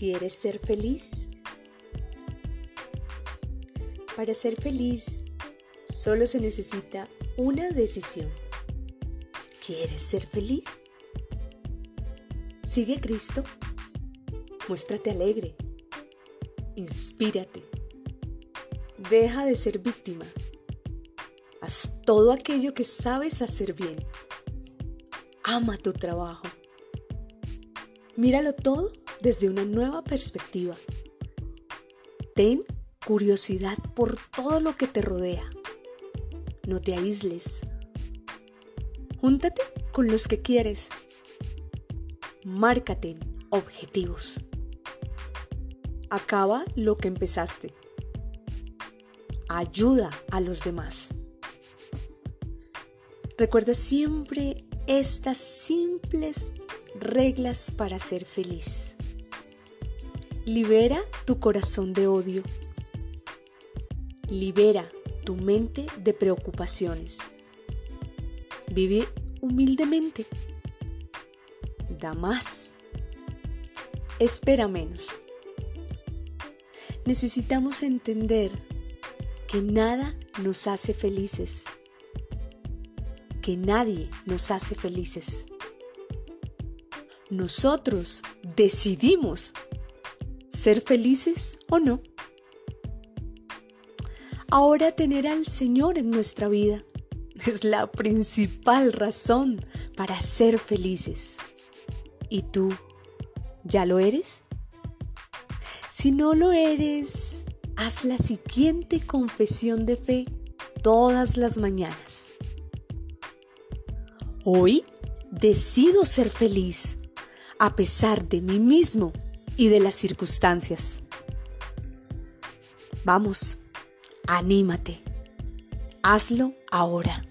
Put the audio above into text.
¿Quieres ser feliz? Para ser feliz solo se necesita una decisión. ¿Quieres ser feliz? Sigue a Cristo. Muéstrate alegre. Inspírate. Deja de ser víctima. Haz todo aquello que sabes hacer bien. Ama tu trabajo. Míralo todo desde una nueva perspectiva. Ten curiosidad por todo lo que te rodea. No te aísles. Júntate con los que quieres. Márcate objetivos. Acaba lo que empezaste. Ayuda a los demás. Recuerda siempre estas simples reglas para ser feliz. Libera tu corazón de odio. Libera tu mente de preocupaciones. Vive humildemente. Da más. Espera menos. Necesitamos entender que nada nos hace felices. Que nadie nos hace felices. Nosotros decidimos ser felices o no. Ahora tener al Señor en nuestra vida es la principal razón para ser felices. ¿Y tú ya lo eres? Si no lo eres, haz la siguiente confesión de fe todas las mañanas. Hoy decido ser feliz a pesar de mí mismo y de las circunstancias. Vamos, anímate. Hazlo ahora.